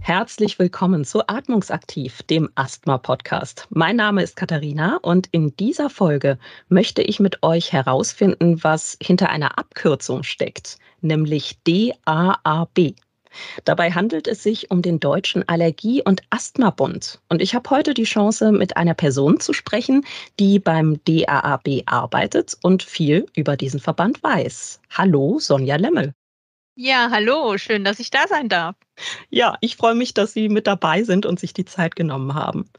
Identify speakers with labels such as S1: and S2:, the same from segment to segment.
S1: Herzlich willkommen zu Atmungsaktiv, dem Asthma-Podcast. Mein Name ist Katharina und in dieser Folge möchte ich mit euch herausfinden, was hinter einer Abkürzung steckt, nämlich DAAB. Dabei handelt es sich um den Deutschen Allergie- und Asthmabund. Und ich habe heute die Chance, mit einer Person zu sprechen, die beim DAAB arbeitet und viel über diesen Verband weiß. Hallo, Sonja Lemmel.
S2: Ja, hallo, schön, dass ich da sein darf.
S1: Ja, ich freue mich, dass Sie mit dabei sind und sich die Zeit genommen haben.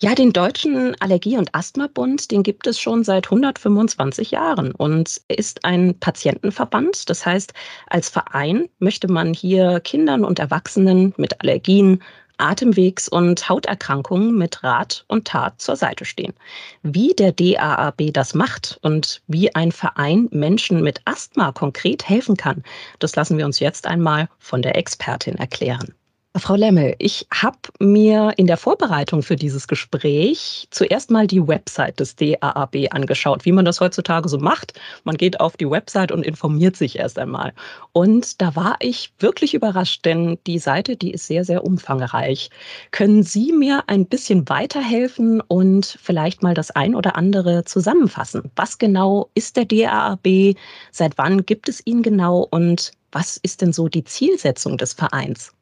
S1: Ja, den Deutschen Allergie- und Asthmabund, den gibt es schon seit 125 Jahren und ist ein Patientenverband. Das heißt, als Verein möchte man hier Kindern und Erwachsenen mit Allergien, Atemwegs- und Hauterkrankungen mit Rat und Tat zur Seite stehen. Wie der DAAB das macht und wie ein Verein Menschen mit Asthma konkret helfen kann, das lassen wir uns jetzt einmal von der Expertin erklären. Frau Lemmel, ich habe mir in der Vorbereitung für dieses Gespräch zuerst mal die Website des DAAB angeschaut, wie man das heutzutage so macht. Man geht auf die Website und informiert sich erst einmal. Und da war ich wirklich überrascht, denn die Seite, die ist sehr, sehr umfangreich. Können Sie mir ein bisschen weiterhelfen und vielleicht mal das ein oder andere zusammenfassen? Was genau ist der DAAB? Seit wann gibt es ihn genau? Und was ist denn so die Zielsetzung des Vereins?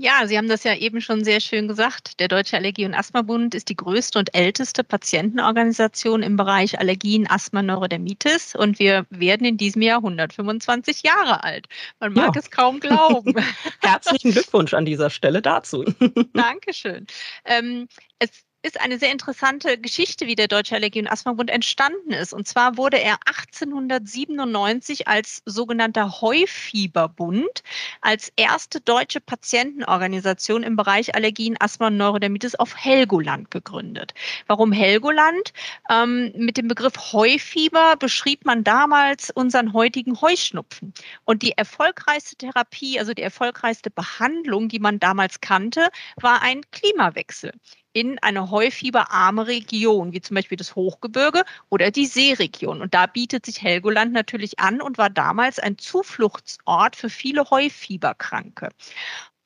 S2: Ja, Sie haben das ja eben schon sehr schön gesagt. Der Deutsche Allergie- und Asthmabund ist die größte und älteste Patientenorganisation im Bereich Allergien, Asthma, Neurodermitis und wir werden in diesem Jahr 125 Jahre alt. Man mag ja. es kaum glauben.
S1: Herzlichen Glückwunsch an dieser Stelle dazu.
S2: Dankeschön. Ähm, es ist eine sehr interessante Geschichte, wie der Deutsche Allergie- und Asthmabund entstanden ist. Und zwar wurde er 1897 als sogenannter Heufieberbund als erste deutsche Patientenorganisation im Bereich Allergien, Asthma und Neurodermitis auf Helgoland gegründet. Warum Helgoland? Ähm, mit dem Begriff Heufieber beschrieb man damals unseren heutigen Heuschnupfen. Und die erfolgreichste Therapie, also die erfolgreichste Behandlung, die man damals kannte, war ein Klimawechsel in eine heufieberarme Region, wie zum Beispiel das Hochgebirge oder die Seeregion. Und da bietet sich Helgoland natürlich an und war damals ein Zufluchtsort für viele Heufieberkranke.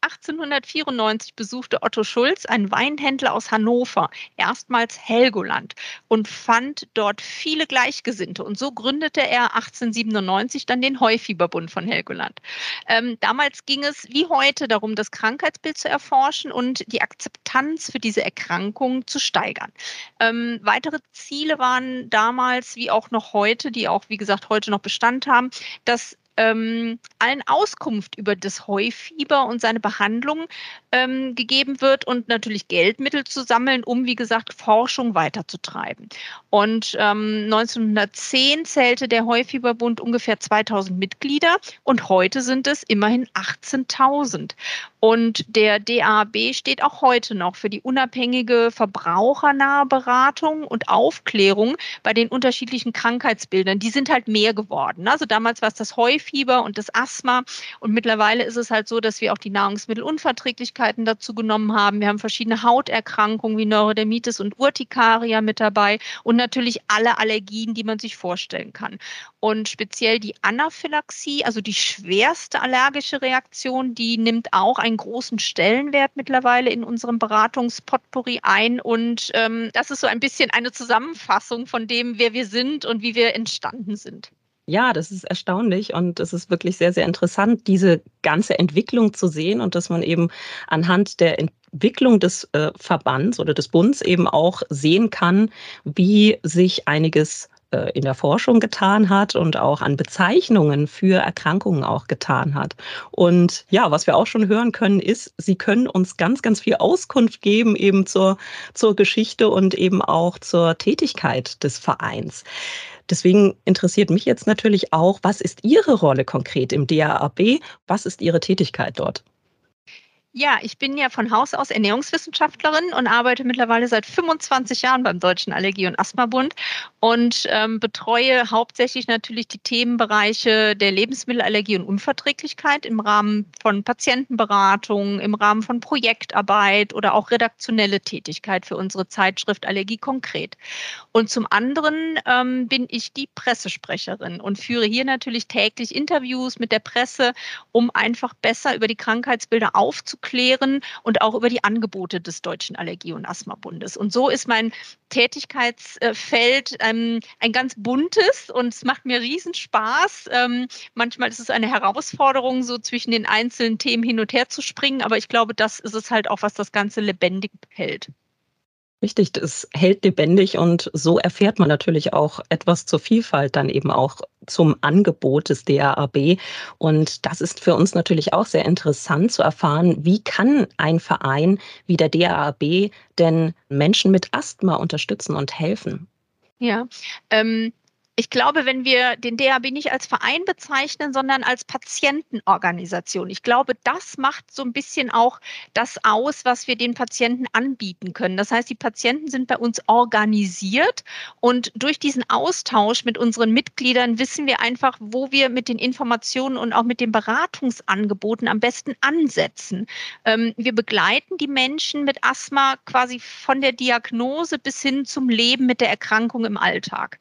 S2: 1894 besuchte Otto Schulz, ein Weinhändler aus Hannover, erstmals Helgoland und fand dort viele Gleichgesinnte. Und so gründete er 1897 dann den Heufieberbund von Helgoland. Ähm, damals ging es wie heute darum, das Krankheitsbild zu erforschen und die Akzeptanz für diese Erkrankung zu steigern. Ähm, weitere Ziele waren damals wie auch noch heute, die auch wie gesagt heute noch Bestand haben, dass ähm, allen Auskunft über das Heufieber und seine Behandlung ähm, gegeben wird und natürlich Geldmittel zu sammeln, um, wie gesagt, Forschung weiterzutreiben. Und ähm, 1910 zählte der Heufieberbund ungefähr 2000 Mitglieder und heute sind es immerhin 18.000. Und der DAB steht auch heute noch für die unabhängige verbrauchernahe Beratung und Aufklärung bei den unterschiedlichen Krankheitsbildern. Die sind halt mehr geworden. Also damals war es das Heufieber und das Asthma und mittlerweile ist es halt so, dass wir auch die Nahrungsmittelunverträglichkeiten dazu genommen haben. Wir haben verschiedene Hauterkrankungen wie Neurodermitis und Urtikaria mit dabei und natürlich alle Allergien, die man sich vorstellen kann. Und speziell die Anaphylaxie, also die schwerste allergische Reaktion, die nimmt auch einen großen Stellenwert mittlerweile in unserem Beratungspotpourri ein. Und ähm, das ist so ein bisschen eine Zusammenfassung von dem, wer wir sind und wie wir entstanden sind.
S1: Ja, das ist erstaunlich und es ist wirklich sehr, sehr interessant, diese ganze Entwicklung zu sehen und dass man eben anhand der Entwicklung des äh, Verbands oder des Bunds eben auch sehen kann, wie sich einiges äh, in der Forschung getan hat und auch an Bezeichnungen für Erkrankungen auch getan hat. Und ja, was wir auch schon hören können, ist, sie können uns ganz, ganz viel Auskunft geben eben zur, zur Geschichte und eben auch zur Tätigkeit des Vereins. Deswegen interessiert mich jetzt natürlich auch, was ist Ihre Rolle konkret im DAAB? Was ist Ihre Tätigkeit dort?
S2: Ja, ich bin ja von Haus aus Ernährungswissenschaftlerin und arbeite mittlerweile seit 25 Jahren beim Deutschen Allergie- und Asthmabund und ähm, betreue hauptsächlich natürlich die Themenbereiche der Lebensmittelallergie und Unverträglichkeit im Rahmen von Patientenberatung, im Rahmen von Projektarbeit oder auch redaktionelle Tätigkeit für unsere Zeitschrift Allergie konkret. Und zum anderen ähm, bin ich die Pressesprecherin und führe hier natürlich täglich Interviews mit der Presse, um einfach besser über die Krankheitsbilder aufzuklären aufzuklären und auch über die Angebote des Deutschen Allergie- und Asthmabundes. Und so ist mein Tätigkeitsfeld ähm, ein ganz buntes und es macht mir riesen Spaß. Ähm, manchmal ist es eine Herausforderung, so zwischen den einzelnen Themen hin und her zu springen, aber ich glaube, das ist es halt auch, was das Ganze lebendig hält.
S1: Richtig, es hält lebendig und so erfährt man natürlich auch etwas zur Vielfalt, dann eben auch zum Angebot des DAAB. Und das ist für uns natürlich auch sehr interessant zu erfahren, wie kann ein Verein wie der DAAB denn Menschen mit Asthma unterstützen und helfen?
S2: Ja, ähm, ich glaube, wenn wir den DAB nicht als Verein bezeichnen, sondern als Patientenorganisation, ich glaube, das macht so ein bisschen auch das aus, was wir den Patienten anbieten können. Das heißt, die Patienten sind bei uns organisiert und durch diesen Austausch mit unseren Mitgliedern wissen wir einfach, wo wir mit den Informationen und auch mit den Beratungsangeboten am besten ansetzen. Ähm, wir begleiten die Menschen mit Asthma quasi von der Diagnose bis hin zum Leben mit der Erkrankung im Alltag.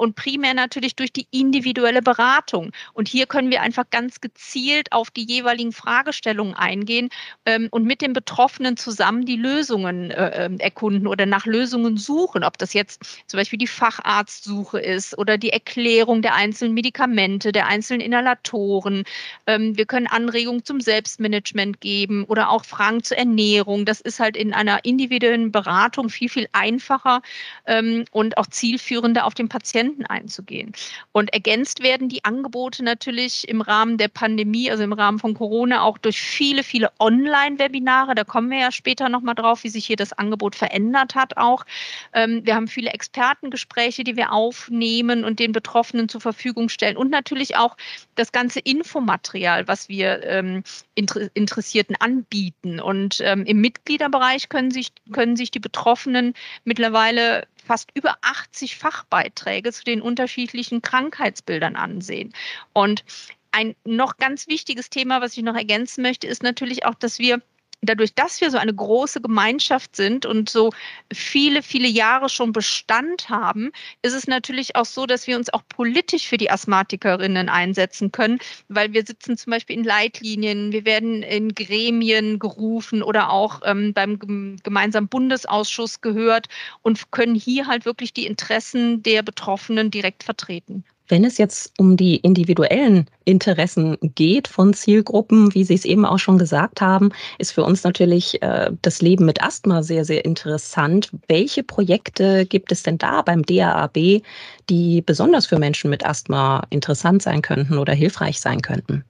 S2: Und primär natürlich durch die individuelle Beratung. Und hier können wir einfach ganz gezielt auf die jeweiligen Fragestellungen eingehen ähm, und mit den Betroffenen zusammen die Lösungen äh, ähm, erkunden oder nach Lösungen suchen. Ob das jetzt zum Beispiel die Facharztsuche ist oder die Erklärung der einzelnen Medikamente, der einzelnen Inhalatoren. Ähm, wir können Anregungen zum Selbstmanagement geben oder auch Fragen zur Ernährung. Das ist halt in einer individuellen Beratung viel, viel einfacher ähm, und auch zielführender auf den Patienten Patienten einzugehen. Und ergänzt werden die Angebote natürlich im Rahmen der Pandemie, also im Rahmen von Corona, auch durch viele, viele Online-Webinare. Da kommen wir ja später nochmal drauf, wie sich hier das Angebot verändert hat auch. Ähm, wir haben viele Expertengespräche, die wir aufnehmen und den Betroffenen zur Verfügung stellen. Und natürlich auch das ganze Infomaterial, was wir ähm, Interessierten anbieten. Und ähm, im Mitgliederbereich können sich, können sich die Betroffenen mittlerweile fast über 80 Fachbeiträge zu den unterschiedlichen Krankheitsbildern ansehen. Und ein noch ganz wichtiges Thema, was ich noch ergänzen möchte, ist natürlich auch, dass wir dadurch, dass wir so eine große Gemeinschaft sind und so viele, viele Jahre schon Bestand haben, ist es natürlich auch so, dass wir uns auch politisch für die Asthmatikerinnen einsetzen können, weil wir sitzen zum Beispiel in Leitlinien, wir werden in Gremien gerufen oder auch ähm, beim gemeinsamen Bundesausschuss gehört und können hier halt wirklich die Interessen der Betroffenen direkt vertreten.
S1: Wenn es jetzt um die individuellen Interessen geht von Zielgruppen, wie Sie es eben auch schon gesagt haben, ist für uns natürlich äh, das Leben mit Asthma sehr, sehr interessant. Welche Projekte gibt es denn da beim DAAB, die besonders für Menschen mit Asthma interessant sein könnten oder hilfreich sein könnten?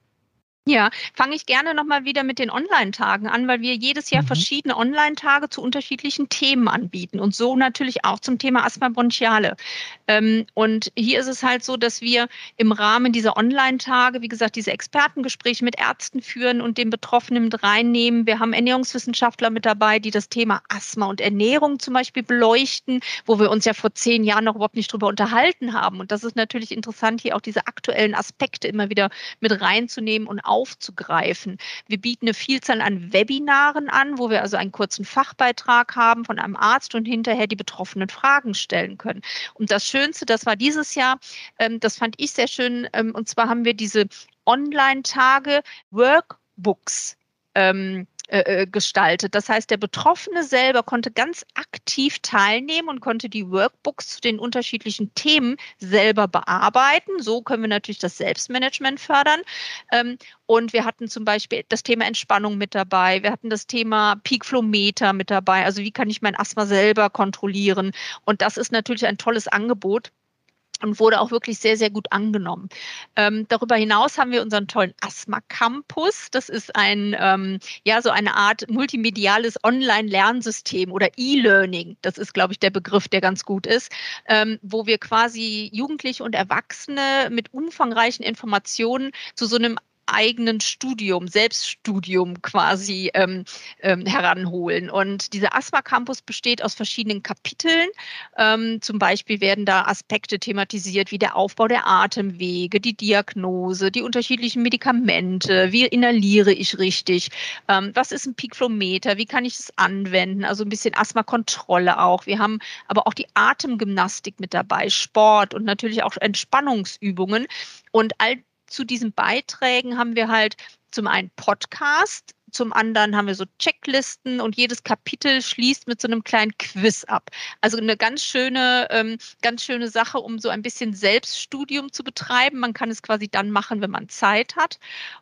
S2: Ja, fange ich gerne nochmal wieder mit den Online-Tagen an, weil wir jedes Jahr mhm. verschiedene Online-Tage zu unterschiedlichen Themen anbieten und so natürlich auch zum Thema Asthma bronchiale. Ähm, und hier ist es halt so, dass wir im Rahmen dieser Online-Tage, wie gesagt, diese Expertengespräche mit Ärzten führen und den Betroffenen mit reinnehmen. Wir haben Ernährungswissenschaftler mit dabei, die das Thema Asthma und Ernährung zum Beispiel beleuchten, wo wir uns ja vor zehn Jahren noch überhaupt nicht drüber unterhalten haben. Und das ist natürlich interessant, hier auch diese aktuellen Aspekte immer wieder mit reinzunehmen und aufzugreifen. Wir bieten eine Vielzahl an Webinaren an, wo wir also einen kurzen Fachbeitrag haben von einem Arzt und hinterher die betroffenen Fragen stellen können. Und das Schönste, das war dieses Jahr, ähm, das fand ich sehr schön, ähm, und zwar haben wir diese Online-Tage Workbooks ähm, äh, äh, gestaltet. Das heißt, der Betroffene selber konnte ganz aktiv teilnehmen und konnte die Workbooks zu den unterschiedlichen Themen selber bearbeiten. So können wir natürlich das Selbstmanagement fördern. Ähm, und wir hatten zum Beispiel das Thema Entspannung mit dabei. Wir hatten das Thema Peakflometer mit dabei. Also wie kann ich mein Asthma selber kontrollieren? Und das ist natürlich ein tolles Angebot und wurde auch wirklich sehr, sehr gut angenommen. Ähm, darüber hinaus haben wir unseren tollen Asthma Campus. Das ist ein, ähm, ja, so eine Art multimediales Online-Lernsystem oder E-Learning. Das ist, glaube ich, der Begriff, der ganz gut ist, ähm, wo wir quasi Jugendliche und Erwachsene mit umfangreichen Informationen zu so einem eigenen Studium, Selbststudium quasi ähm, ähm, heranholen. Und dieser Asthma Campus besteht aus verschiedenen Kapiteln. Ähm, zum Beispiel werden da Aspekte thematisiert wie der Aufbau der Atemwege, die Diagnose, die unterschiedlichen Medikamente, wie inhaliere ich richtig, ähm, was ist ein Peakflometer, wie kann ich es anwenden, also ein bisschen Asthmakontrolle auch. Wir haben aber auch die Atemgymnastik mit dabei, Sport und natürlich auch Entspannungsübungen. Und all zu diesen Beiträgen haben wir halt zum einen Podcast, zum anderen haben wir so Checklisten und jedes Kapitel schließt mit so einem kleinen Quiz ab. Also eine ganz schöne, ähm, ganz schöne Sache, um so ein bisschen Selbststudium zu betreiben. Man kann es quasi dann machen, wenn man Zeit hat.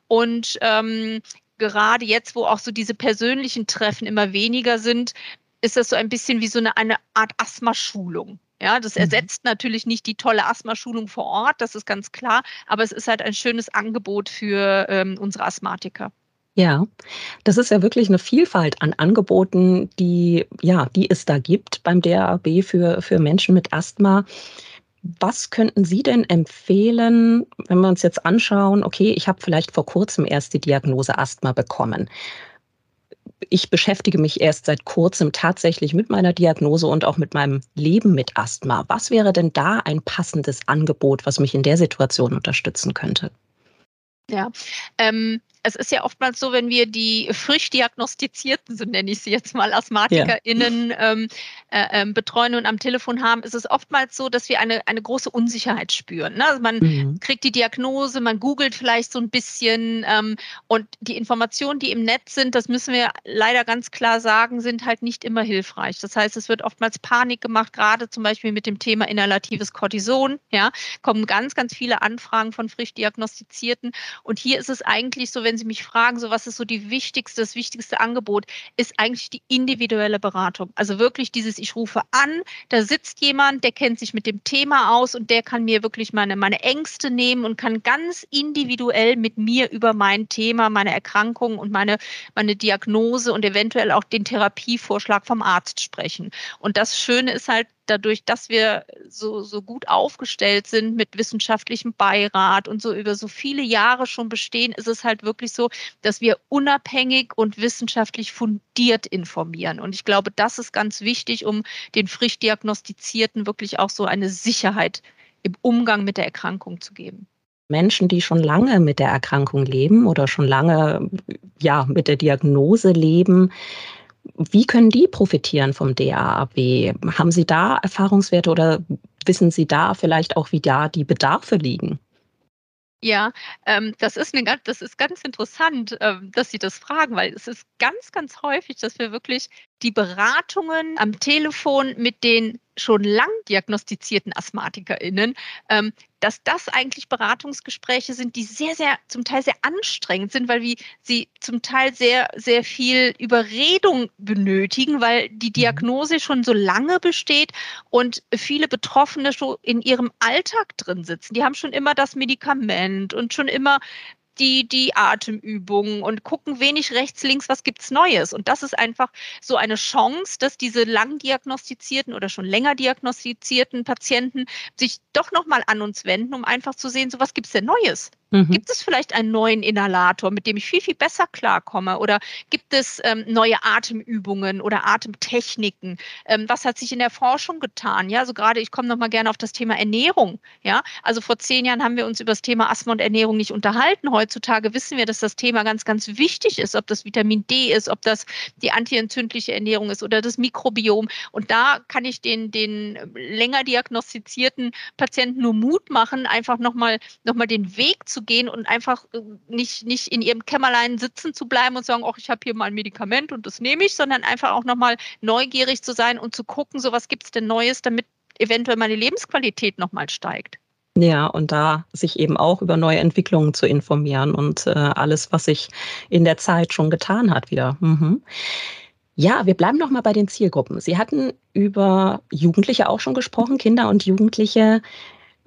S2: Und ähm, gerade jetzt, wo auch so diese persönlichen Treffen immer weniger sind, ist das so ein bisschen wie so eine, eine Art Asthma-Schulung. Ja, das mhm. ersetzt mhm. natürlich nicht die tolle Asthma-Schulung vor Ort, das ist ganz klar, aber es ist halt ein schönes Angebot für ähm, unsere Asthmatiker.
S1: Ja, das ist ja wirklich eine Vielfalt an Angeboten, die, ja, die es da gibt beim DRAB für, für Menschen mit Asthma. Was könnten Sie denn empfehlen, wenn wir uns jetzt anschauen, okay, ich habe vielleicht vor kurzem erst die Diagnose Asthma bekommen ich beschäftige mich erst seit kurzem tatsächlich mit meiner Diagnose und auch mit meinem Leben mit Asthma. Was wäre denn da ein passendes Angebot, was mich in der Situation unterstützen könnte?
S2: Ja, ähm, es ist ja oftmals so, wenn wir die frisch diagnostizierten, so nenne ich sie jetzt mal, AsthmatikerInnen ja. ähm, äh, ähm, betreuen und am Telefon haben, ist es oftmals so, dass wir eine, eine große Unsicherheit spüren. Ne? Also man mhm. kriegt die Diagnose, man googelt vielleicht so ein bisschen ähm, und die Informationen, die im Netz sind, das müssen wir leider ganz klar sagen, sind halt nicht immer hilfreich. Das heißt, es wird oftmals Panik gemacht, gerade zum Beispiel mit dem Thema inhalatives Cortison. Ja, kommen ganz, ganz viele Anfragen von frisch Diagnostizierten. Und hier ist es eigentlich so, wenn Sie mich fragen, so was ist so die wichtigste, das wichtigste Angebot, ist eigentlich die individuelle Beratung. Also wirklich dieses, ich rufe an, da sitzt jemand, der kennt sich mit dem Thema aus und der kann mir wirklich meine, meine Ängste nehmen und kann ganz individuell mit mir über mein Thema, meine Erkrankung und meine, meine Diagnose und eventuell auch den Therapievorschlag vom Arzt sprechen. Und das Schöne ist halt, dadurch, dass wir so, so gut aufgestellt sind mit wissenschaftlichem Beirat und so über so viele Jahre schon bestehen, ist es halt wirklich so, dass wir unabhängig und wissenschaftlich fundiert informieren. Und ich glaube, das ist ganz wichtig, um den frisch diagnostizierten wirklich auch so eine Sicherheit im Umgang mit der Erkrankung zu geben.
S1: Menschen, die schon lange mit der Erkrankung leben oder schon lange ja, mit der Diagnose leben, wie können die profitieren vom DAAW? Haben Sie da Erfahrungswerte oder wissen Sie da vielleicht auch, wie da die Bedarfe liegen?
S2: Ja, ähm, das ist eine ganz, das ist ganz interessant, ähm, dass Sie das fragen, weil es ist ganz, ganz häufig, dass wir wirklich die Beratungen am Telefon mit den schon lang diagnostizierten AsthmatikerInnen, ähm, dass das eigentlich Beratungsgespräche sind, die sehr, sehr, zum Teil sehr anstrengend sind, weil sie zum Teil sehr, sehr viel Überredung benötigen, weil die mhm. Diagnose schon so lange besteht und viele Betroffene schon in ihrem Alltag drin sitzen. Die haben schon immer das Medikament und schon immer die, die Atemübungen und gucken wenig rechts, links, was gibt's Neues. Und das ist einfach so eine Chance, dass diese lang diagnostizierten oder schon länger diagnostizierten Patienten sich doch nochmal an uns wenden, um einfach zu sehen, so was gibt's denn Neues? Mhm. Gibt es vielleicht einen neuen Inhalator, mit dem ich viel, viel besser klarkomme? Oder gibt es ähm, neue Atemübungen oder Atemtechniken? Ähm, was hat sich in der Forschung getan? Ja, also gerade, ich komme nochmal gerne auf das Thema Ernährung. Ja, also vor zehn Jahren haben wir uns über das Thema Asthma und Ernährung nicht unterhalten. Heutzutage wissen wir, dass das Thema ganz, ganz wichtig ist, ob das Vitamin D ist, ob das die antientzündliche Ernährung ist oder das Mikrobiom. Und da kann ich den, den länger diagnostizierten Patienten nur Mut machen, einfach nochmal noch mal den Weg zu gehen und einfach äh, nicht, nicht in ihrem Kämmerlein sitzen zu bleiben und sagen, ach, ich habe hier mal ein Medikament und das nehme ich, sondern einfach auch nochmal neugierig zu sein und zu gucken, so was gibt es denn Neues, damit eventuell meine Lebensqualität nochmal steigt.
S1: Ja, und da sich eben auch über neue Entwicklungen zu informieren und äh, alles, was sich in der Zeit schon getan hat, wieder. Mhm. Ja, wir bleiben noch mal bei den Zielgruppen. Sie hatten über Jugendliche auch schon gesprochen, Kinder und Jugendliche.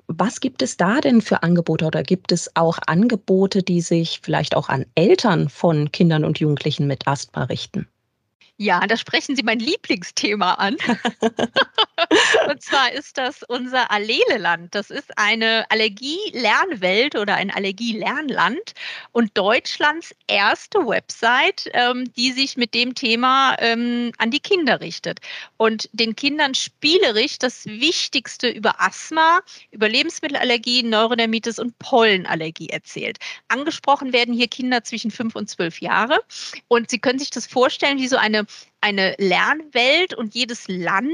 S1: Was gibt es da denn für Angebote oder gibt es auch Angebote, die sich vielleicht auch an Eltern von Kindern und Jugendlichen mit Asthma richten?
S2: Ja, da sprechen Sie mein Lieblingsthema an. und zwar ist das unser Alleleland. Das ist eine Allergie-Lernwelt oder ein Allergie-Lernland und Deutschlands erste Website, ähm, die sich mit dem Thema ähm, an die Kinder richtet und den Kindern spielerisch das Wichtigste über Asthma, über Lebensmittelallergie, Neurodermitis und Pollenallergie erzählt. Angesprochen werden hier Kinder zwischen fünf und zwölf Jahre und Sie können sich das vorstellen wie so eine eine Lernwelt und jedes Land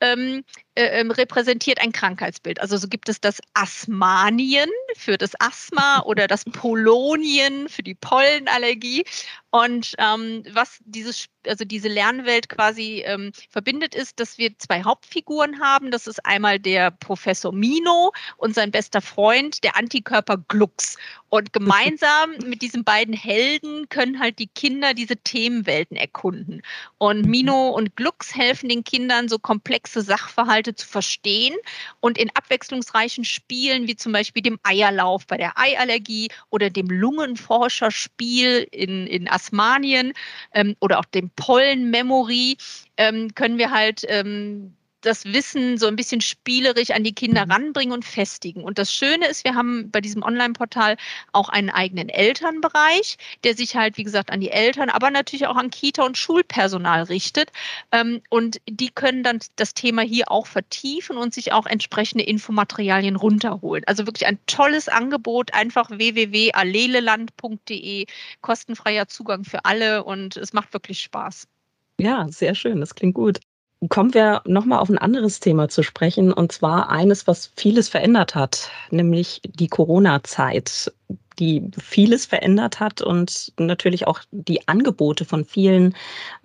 S2: ähm, äh, ähm, repräsentiert ein Krankheitsbild. Also so gibt es das Asmanien für das Asthma oder das Polonien für die Pollenallergie. Und ähm, was dieses, also diese Lernwelt quasi ähm, verbindet, ist, dass wir zwei Hauptfiguren haben. Das ist einmal der Professor Mino und sein bester Freund, der Antikörper Glux. Und gemeinsam mit diesen beiden Helden können halt die Kinder diese Themenwelten erkunden. Und Mino und Glux helfen den Kindern, so komplexe Sachverhalte zu verstehen und in abwechslungsreichen Spielen, wie zum Beispiel dem Eierlauf bei der Eiallergie oder dem Lungenforscherspiel in, in Asmanien ähm, oder auch dem Pollenmemory, ähm, können wir halt ähm, das Wissen so ein bisschen spielerisch an die Kinder mhm. ranbringen und festigen. Und das Schöne ist, wir haben bei diesem Online-Portal auch einen eigenen Elternbereich, der sich halt, wie gesagt, an die Eltern, aber natürlich auch an Kita- und Schulpersonal richtet. Ähm, und die können dann das Thema hier auch vertiefen und sich auch entsprechende Infomaterialien runterholen. Also wirklich ein tolles Angebot, einfach www.alleleland.de, kostenfreier Zugang für alle und es macht wirklich Spaß.
S1: Ja, sehr schön, das klingt gut. Kommen wir nochmal auf ein anderes Thema zu sprechen, und zwar eines, was vieles verändert hat, nämlich die Corona-Zeit, die vieles verändert hat und natürlich auch die Angebote von vielen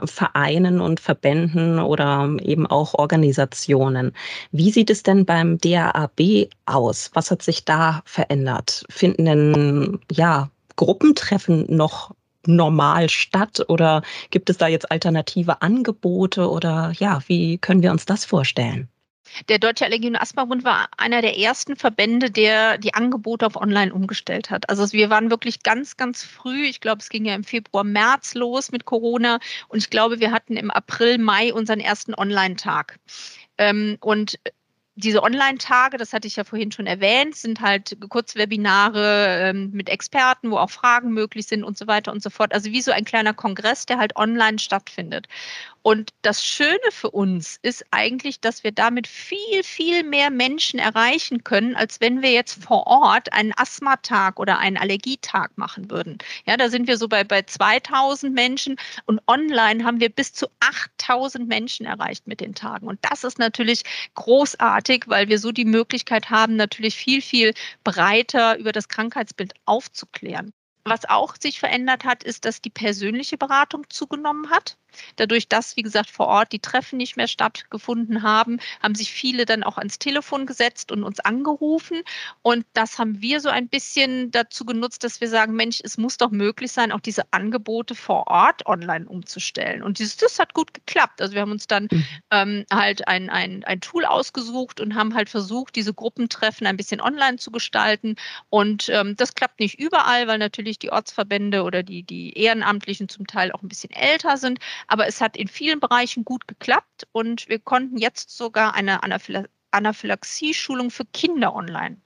S1: Vereinen und Verbänden oder eben auch Organisationen. Wie sieht es denn beim DAAB aus? Was hat sich da verändert? Finden denn ja Gruppentreffen noch normal statt oder gibt es da jetzt alternative Angebote oder ja, wie können wir uns das vorstellen?
S2: Der Deutsche Allergie- und Asthma-Bund war einer der ersten Verbände, der die Angebote auf Online umgestellt hat. Also wir waren wirklich ganz, ganz früh. Ich glaube, es ging ja im Februar, März los mit Corona. Und ich glaube, wir hatten im April, Mai unseren ersten Online-Tag. Ähm, und diese Online-Tage, das hatte ich ja vorhin schon erwähnt, sind halt Kurzwebinare ähm, mit Experten, wo auch Fragen möglich sind und so weiter und so fort. Also wie so ein kleiner Kongress, der halt online stattfindet. Und das Schöne für uns ist eigentlich, dass wir damit viel, viel mehr Menschen erreichen können, als wenn wir jetzt vor Ort einen Asthmatag oder einen Allergietag machen würden. Ja, da sind wir so bei, bei 2000 Menschen und online haben wir bis zu 8000 Menschen erreicht mit den Tagen. Und das ist natürlich großartig, weil wir so die Möglichkeit haben, natürlich viel, viel breiter über das Krankheitsbild aufzuklären. Was auch sich verändert hat, ist, dass die persönliche Beratung zugenommen hat. Dadurch, dass, wie gesagt, vor Ort die Treffen nicht mehr stattgefunden haben, haben sich viele dann auch ans Telefon gesetzt und uns angerufen. Und das haben wir so ein bisschen dazu genutzt, dass wir sagen, Mensch, es muss doch möglich sein, auch diese Angebote vor Ort online umzustellen. Und dieses, das hat gut geklappt. Also wir haben uns dann mhm. ähm, halt ein, ein, ein Tool ausgesucht und haben halt versucht, diese Gruppentreffen ein bisschen online zu gestalten. Und ähm, das klappt nicht überall, weil natürlich die Ortsverbände oder die, die Ehrenamtlichen zum Teil auch ein bisschen älter sind. Aber es hat in vielen Bereichen gut geklappt und wir konnten jetzt sogar eine Anaphylaxie-Schulung für Kinder online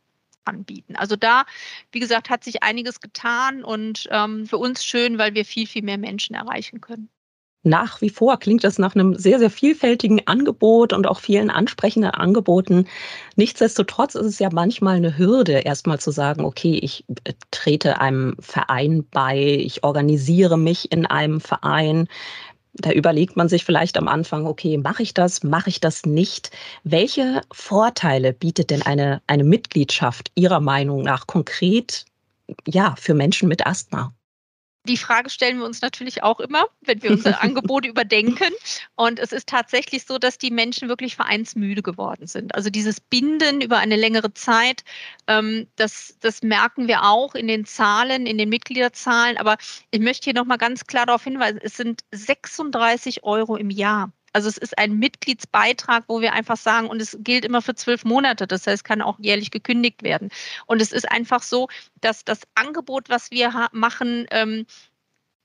S2: anbieten. Also da, wie gesagt, hat sich einiges getan und ähm, für uns schön, weil wir viel, viel mehr Menschen erreichen können
S1: nach wie vor klingt das nach einem sehr, sehr vielfältigen Angebot und auch vielen ansprechenden Angeboten. Nichtsdestotrotz ist es ja manchmal eine Hürde, erstmal zu sagen, okay, ich äh, trete einem Verein bei, ich organisiere mich in einem Verein. Da überlegt man sich vielleicht am Anfang, okay, mache ich das, mache ich das nicht? Welche Vorteile bietet denn eine, eine Mitgliedschaft Ihrer Meinung nach konkret ja, für Menschen mit Asthma?
S2: Die Frage stellen wir uns natürlich auch immer, wenn wir unsere Angebote überdenken. Und es ist tatsächlich so, dass die Menschen wirklich vereinsmüde geworden sind. Also dieses Binden über eine längere Zeit, ähm, das, das merken wir auch in den Zahlen, in den Mitgliederzahlen. Aber ich möchte hier nochmal ganz klar darauf hinweisen, es sind 36 Euro im Jahr. Also es ist ein Mitgliedsbeitrag, wo wir einfach sagen, und es gilt immer für zwölf Monate, das heißt, kann auch jährlich gekündigt werden. Und es ist einfach so, dass das Angebot, was wir machen, ähm,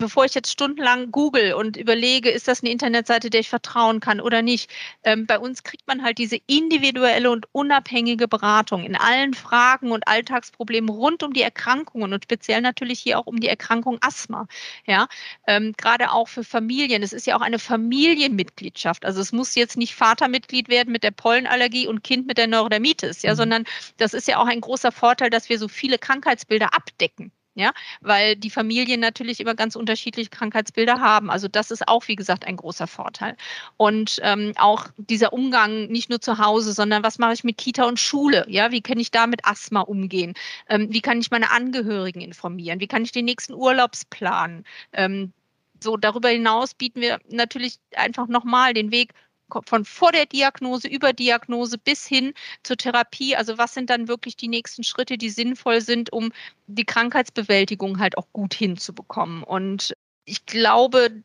S2: bevor ich jetzt stundenlang google und überlege, ist das eine Internetseite, der ich vertrauen kann oder nicht, ähm, bei uns kriegt man halt diese individuelle und unabhängige Beratung in allen Fragen und Alltagsproblemen rund um die Erkrankungen und speziell natürlich hier auch um die Erkrankung Asthma. Ja, ähm, gerade auch für Familien. Es ist ja auch eine Familienmitgliedschaft. Also es muss jetzt nicht Vatermitglied werden mit der Pollenallergie und Kind mit der Neurodermitis, ja, mhm. sondern das ist ja auch ein großer Vorteil, dass wir so viele Krankheitsbilder abdecken ja, weil die Familien natürlich immer ganz unterschiedliche Krankheitsbilder haben. Also das ist auch, wie gesagt, ein großer Vorteil. Und ähm, auch dieser Umgang nicht nur zu Hause, sondern was mache ich mit Kita und Schule? Ja, wie kann ich da mit Asthma umgehen? Ähm, wie kann ich meine Angehörigen informieren? Wie kann ich den nächsten Urlaubsplan? Ähm, so darüber hinaus bieten wir natürlich einfach nochmal den Weg von vor der Diagnose über Diagnose bis hin zur Therapie. Also was sind dann wirklich die nächsten Schritte, die sinnvoll sind, um die Krankheitsbewältigung halt auch gut hinzubekommen. Und ich glaube,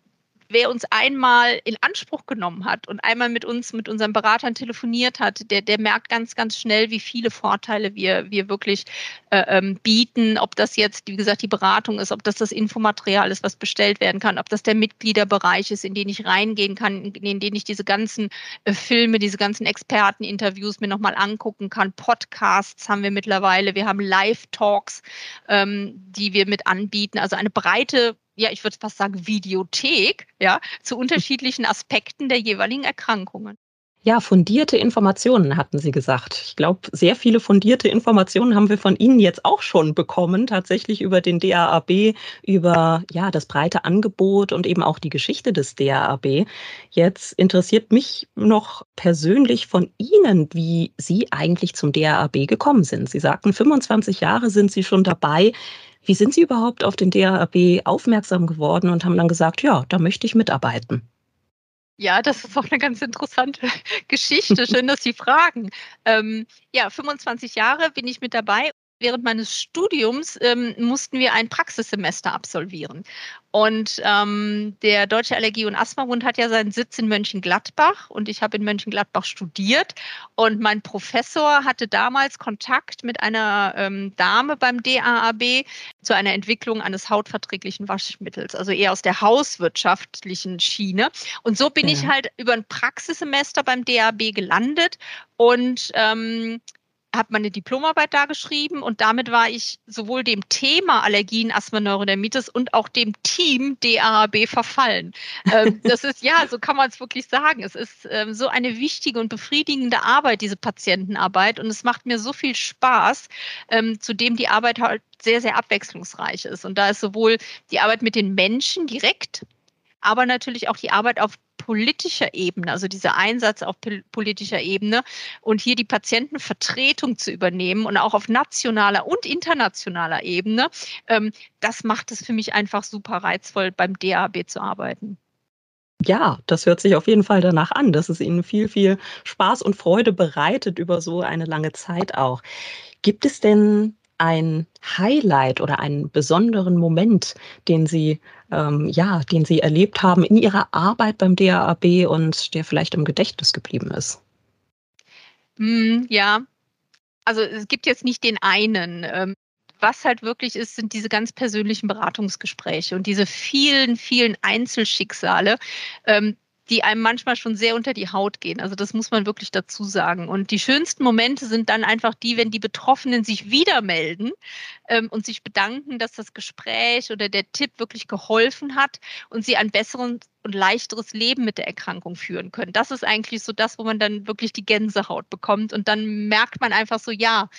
S2: wer uns einmal in Anspruch genommen hat und einmal mit uns, mit unseren Beratern telefoniert hat, der, der merkt ganz, ganz schnell, wie viele Vorteile wir, wir wirklich äh, ähm, bieten. Ob das jetzt, wie gesagt, die Beratung ist, ob das das Infomaterial ist, was bestellt werden kann, ob das der Mitgliederbereich ist, in den ich reingehen kann, in den ich diese ganzen äh, Filme, diese ganzen Experteninterviews mir nochmal angucken kann. Podcasts haben wir mittlerweile. Wir haben Live-Talks, ähm, die wir mit anbieten. Also eine breite ja, ich würde fast sagen, Videothek, ja, zu unterschiedlichen Aspekten der jeweiligen Erkrankungen.
S1: Ja, fundierte Informationen hatten Sie gesagt. Ich glaube, sehr viele fundierte Informationen haben wir von Ihnen jetzt auch schon bekommen, tatsächlich über den DAAB, über ja, das breite Angebot und eben auch die Geschichte des DAAB. Jetzt interessiert mich noch persönlich von Ihnen, wie Sie eigentlich zum DAAB gekommen sind. Sie sagten, 25 Jahre sind Sie schon dabei. Wie sind Sie überhaupt auf den DAAB aufmerksam geworden und haben dann gesagt, ja, da möchte ich mitarbeiten?
S2: Ja, das ist auch eine ganz interessante Geschichte. Schön, dass Sie fragen. Ähm, ja, 25 Jahre bin ich mit dabei während meines Studiums ähm, mussten wir ein Praxissemester absolvieren. Und ähm, der Deutsche Allergie- und Asthmabund hat ja seinen Sitz in Mönchengladbach und ich habe in Mönchengladbach studiert. Und mein Professor hatte damals Kontakt mit einer ähm, Dame beim DAAB zu einer Entwicklung eines hautverträglichen Waschmittels, also eher aus der hauswirtschaftlichen Schiene. Und so bin ja. ich halt über ein Praxissemester beim DAB gelandet und ähm, habe meine Diplomarbeit da geschrieben und damit war ich sowohl dem Thema Allergien, Asthma, Neurodermitis und auch dem Team DAHB verfallen. Ähm, das ist, ja, so kann man es wirklich sagen. Es ist ähm, so eine wichtige und befriedigende Arbeit, diese Patientenarbeit und es macht mir so viel Spaß, ähm, zudem die Arbeit halt sehr, sehr abwechslungsreich ist. Und da ist sowohl die Arbeit mit den Menschen direkt, aber natürlich auch die Arbeit auf politischer Ebene, also dieser Einsatz auf politischer Ebene und hier die Patientenvertretung zu übernehmen und auch auf nationaler und internationaler Ebene, ähm, das macht es für mich einfach super reizvoll, beim DAB zu arbeiten.
S1: Ja, das hört sich auf jeden Fall danach an, dass es Ihnen viel, viel Spaß und Freude bereitet über so eine lange Zeit auch. Gibt es denn ein Highlight oder einen besonderen Moment, den Sie, ähm, ja, den Sie erlebt haben in Ihrer Arbeit beim DAAB und der vielleicht im Gedächtnis geblieben ist?
S2: Mm, ja, also es gibt jetzt nicht den einen. Ähm, was halt wirklich ist, sind diese ganz persönlichen Beratungsgespräche und diese vielen, vielen Einzelschicksale, ähm, die einem manchmal schon sehr unter die Haut gehen. Also das muss man wirklich dazu sagen. Und die schönsten Momente sind dann einfach die, wenn die Betroffenen sich wieder melden ähm, und sich bedanken, dass das Gespräch oder der Tipp wirklich geholfen hat und sie ein besseres und leichteres Leben mit der Erkrankung führen können. Das ist eigentlich so das, wo man dann wirklich die Gänsehaut bekommt. Und dann merkt man einfach so, ja,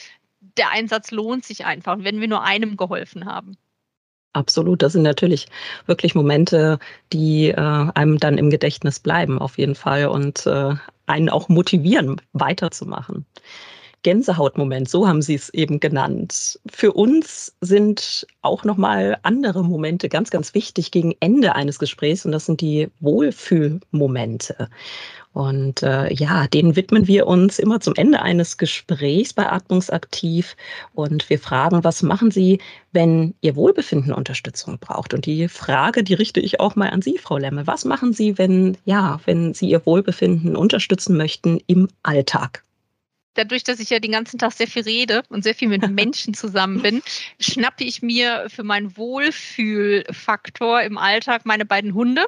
S2: der Einsatz lohnt sich einfach, wenn wir nur einem geholfen haben.
S1: Absolut, das sind natürlich wirklich Momente, die äh, einem dann im Gedächtnis bleiben, auf jeden Fall, und äh, einen auch motivieren, weiterzumachen. Gänsehautmoment, so haben Sie es eben genannt. Für uns sind auch nochmal andere Momente ganz, ganz wichtig gegen Ende eines Gesprächs und das sind die Wohlfühlmomente. Und äh, ja, denen widmen wir uns immer zum Ende eines Gesprächs bei Atmungsaktiv. Und wir fragen, was machen Sie, wenn Ihr Wohlbefinden Unterstützung braucht? Und die Frage, die richte ich auch mal an Sie, Frau Lemme. Was machen Sie, wenn, ja, wenn Sie Ihr Wohlbefinden unterstützen möchten im Alltag?
S2: dadurch, dass ich ja den ganzen Tag sehr viel rede und sehr viel mit Menschen zusammen bin, schnappe ich mir für meinen Wohlfühlfaktor im Alltag meine beiden Hunde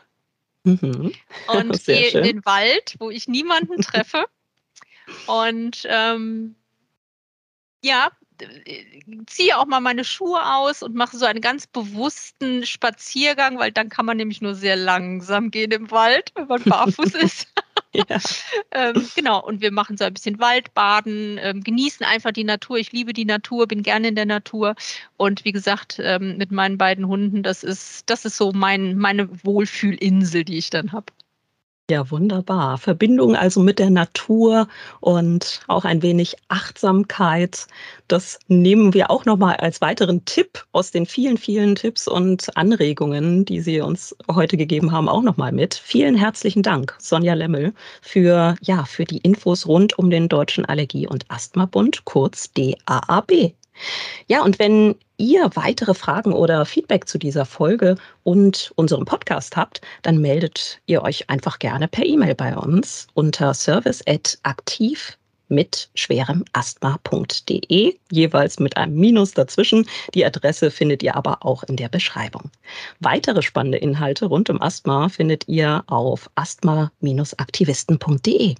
S2: mhm. und gehe in den Wald, wo ich niemanden treffe. Und ähm, ja, ziehe auch mal meine Schuhe aus und mache so einen ganz bewussten Spaziergang, weil dann kann man nämlich nur sehr langsam gehen im Wald, wenn man barfuß ist. Ähm, genau, und wir machen so ein bisschen Waldbaden, ähm, genießen einfach die Natur. Ich liebe die Natur, bin gerne in der Natur. Und wie gesagt, ähm, mit meinen beiden Hunden, das ist, das ist so mein, meine Wohlfühlinsel, die ich dann habe.
S1: Ja, wunderbar. Verbindung also mit der Natur und auch ein wenig Achtsamkeit. Das nehmen wir auch nochmal als weiteren Tipp aus den vielen, vielen Tipps und Anregungen, die Sie uns heute gegeben haben, auch nochmal mit. Vielen herzlichen Dank, Sonja Lemmel, für, ja, für die Infos rund um den Deutschen Allergie- und Asthmabund, kurz DAAB. Ja, und wenn ihr weitere Fragen oder Feedback zu dieser Folge und unserem Podcast habt, dann meldet ihr euch einfach gerne per E-Mail bei uns unter service@aktiv mit schwerem Asthma.de, jeweils mit einem Minus dazwischen. Die Adresse findet ihr aber auch in der Beschreibung. Weitere spannende Inhalte rund um Asthma findet ihr auf asthma-aktivisten.de.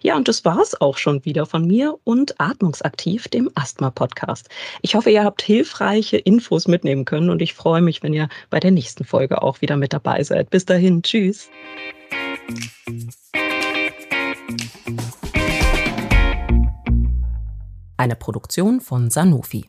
S1: Ja, und das war's auch schon wieder von mir und Atmungsaktiv, dem Asthma-Podcast. Ich hoffe, ihr habt hilfreiche Infos mitnehmen können und ich freue mich, wenn ihr bei der nächsten Folge auch wieder mit dabei seid. Bis dahin, tschüss. Eine Produktion von Sanofi.